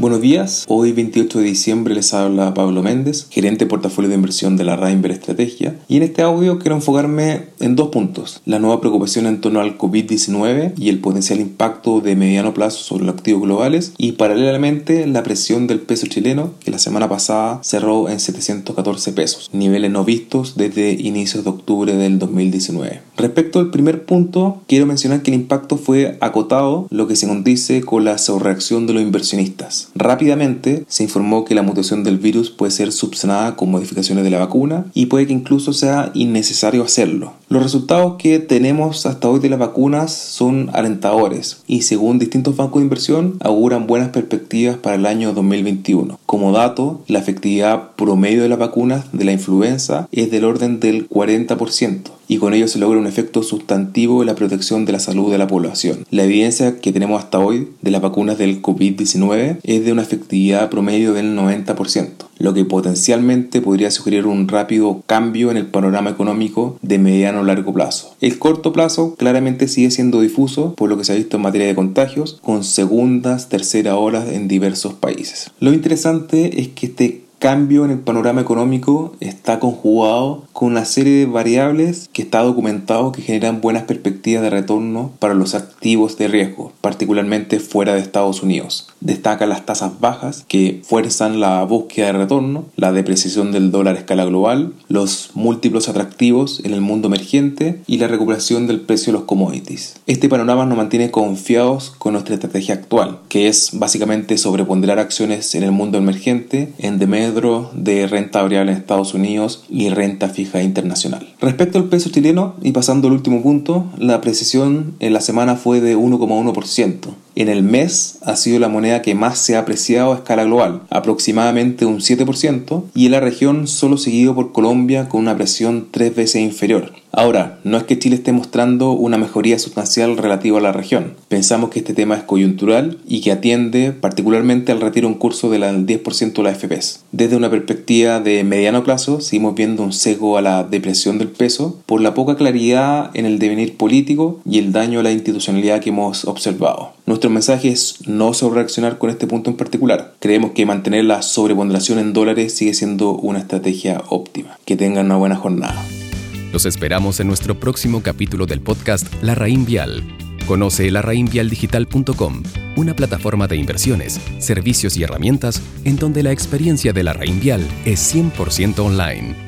Buenos días, hoy 28 de diciembre les habla Pablo Méndez, gerente de portafolio de inversión de la Rainver Estrategia, y en este audio quiero enfocarme en dos puntos, la nueva preocupación en torno al COVID-19 y el potencial impacto de mediano plazo sobre los activos globales, y paralelamente la presión del peso chileno, que la semana pasada cerró en 714 pesos, niveles no vistos desde inicios de octubre del 2019. Respecto al primer punto, quiero mencionar que el impacto fue acotado, lo que se condice con la sobrereacción de los inversionistas. Rápidamente se informó que la mutación del virus puede ser subsanada con modificaciones de la vacuna y puede que incluso sea innecesario hacerlo. Los resultados que tenemos hasta hoy de las vacunas son alentadores y según distintos bancos de inversión auguran buenas perspectivas para el año 2021. Como dato, la efectividad promedio de las vacunas de la influenza es del orden del 40% y con ello se logra un efecto sustantivo en la protección de la salud de la población. La evidencia que tenemos hasta hoy de las vacunas del COVID-19 es de una efectividad promedio del 90%, lo que potencialmente podría sugerir un rápido cambio en el panorama económico de mediano o largo plazo. El corto plazo claramente sigue siendo difuso por lo que se ha visto en materia de contagios con segundas, terceras olas en diversos países. Lo interesante es que este cambio en el panorama económico está conjugado con una serie de variables que está documentado que generan buenas perspectivas de retorno para los activos de riesgo, particularmente fuera de Estados Unidos. Destaca las tasas bajas que fuerzan la búsqueda de retorno, la depreciación del dólar a escala global, los múltiplos atractivos en el mundo emergente y la recuperación del precio de los commodities. Este panorama nos mantiene confiados con nuestra estrategia actual, que es básicamente sobreponderar acciones en el mundo emergente en de renta variable en Estados Unidos y renta fija internacional. Respecto al peso chileno, y pasando al último punto, la apreciación en la semana fue de 1,1%. En el mes ha sido la moneda que más se ha apreciado a escala global, aproximadamente un 7%, y en la región solo seguido por Colombia con una presión tres veces inferior. Ahora, no es que Chile esté mostrando una mejoría sustancial relativa a la región. Pensamos que este tema es coyuntural y que atiende particularmente al retiro en curso del 10% de la FPS. Desde una perspectiva de mediano plazo, seguimos viendo un sesgo a la depresión del peso por la poca claridad en el devenir político y el daño a la institucionalidad que hemos observado. Nuestro mensaje no sobrereaccionar con este punto en particular. Creemos que mantener la sobreponderación en dólares sigue siendo una estrategia óptima. Que tengan una buena jornada. Los esperamos en nuestro próximo capítulo del podcast La Raín Vial. Conoce larraínvialdigital.com, una plataforma de inversiones, servicios y herramientas en donde la experiencia de la Raín Vial es 100% online.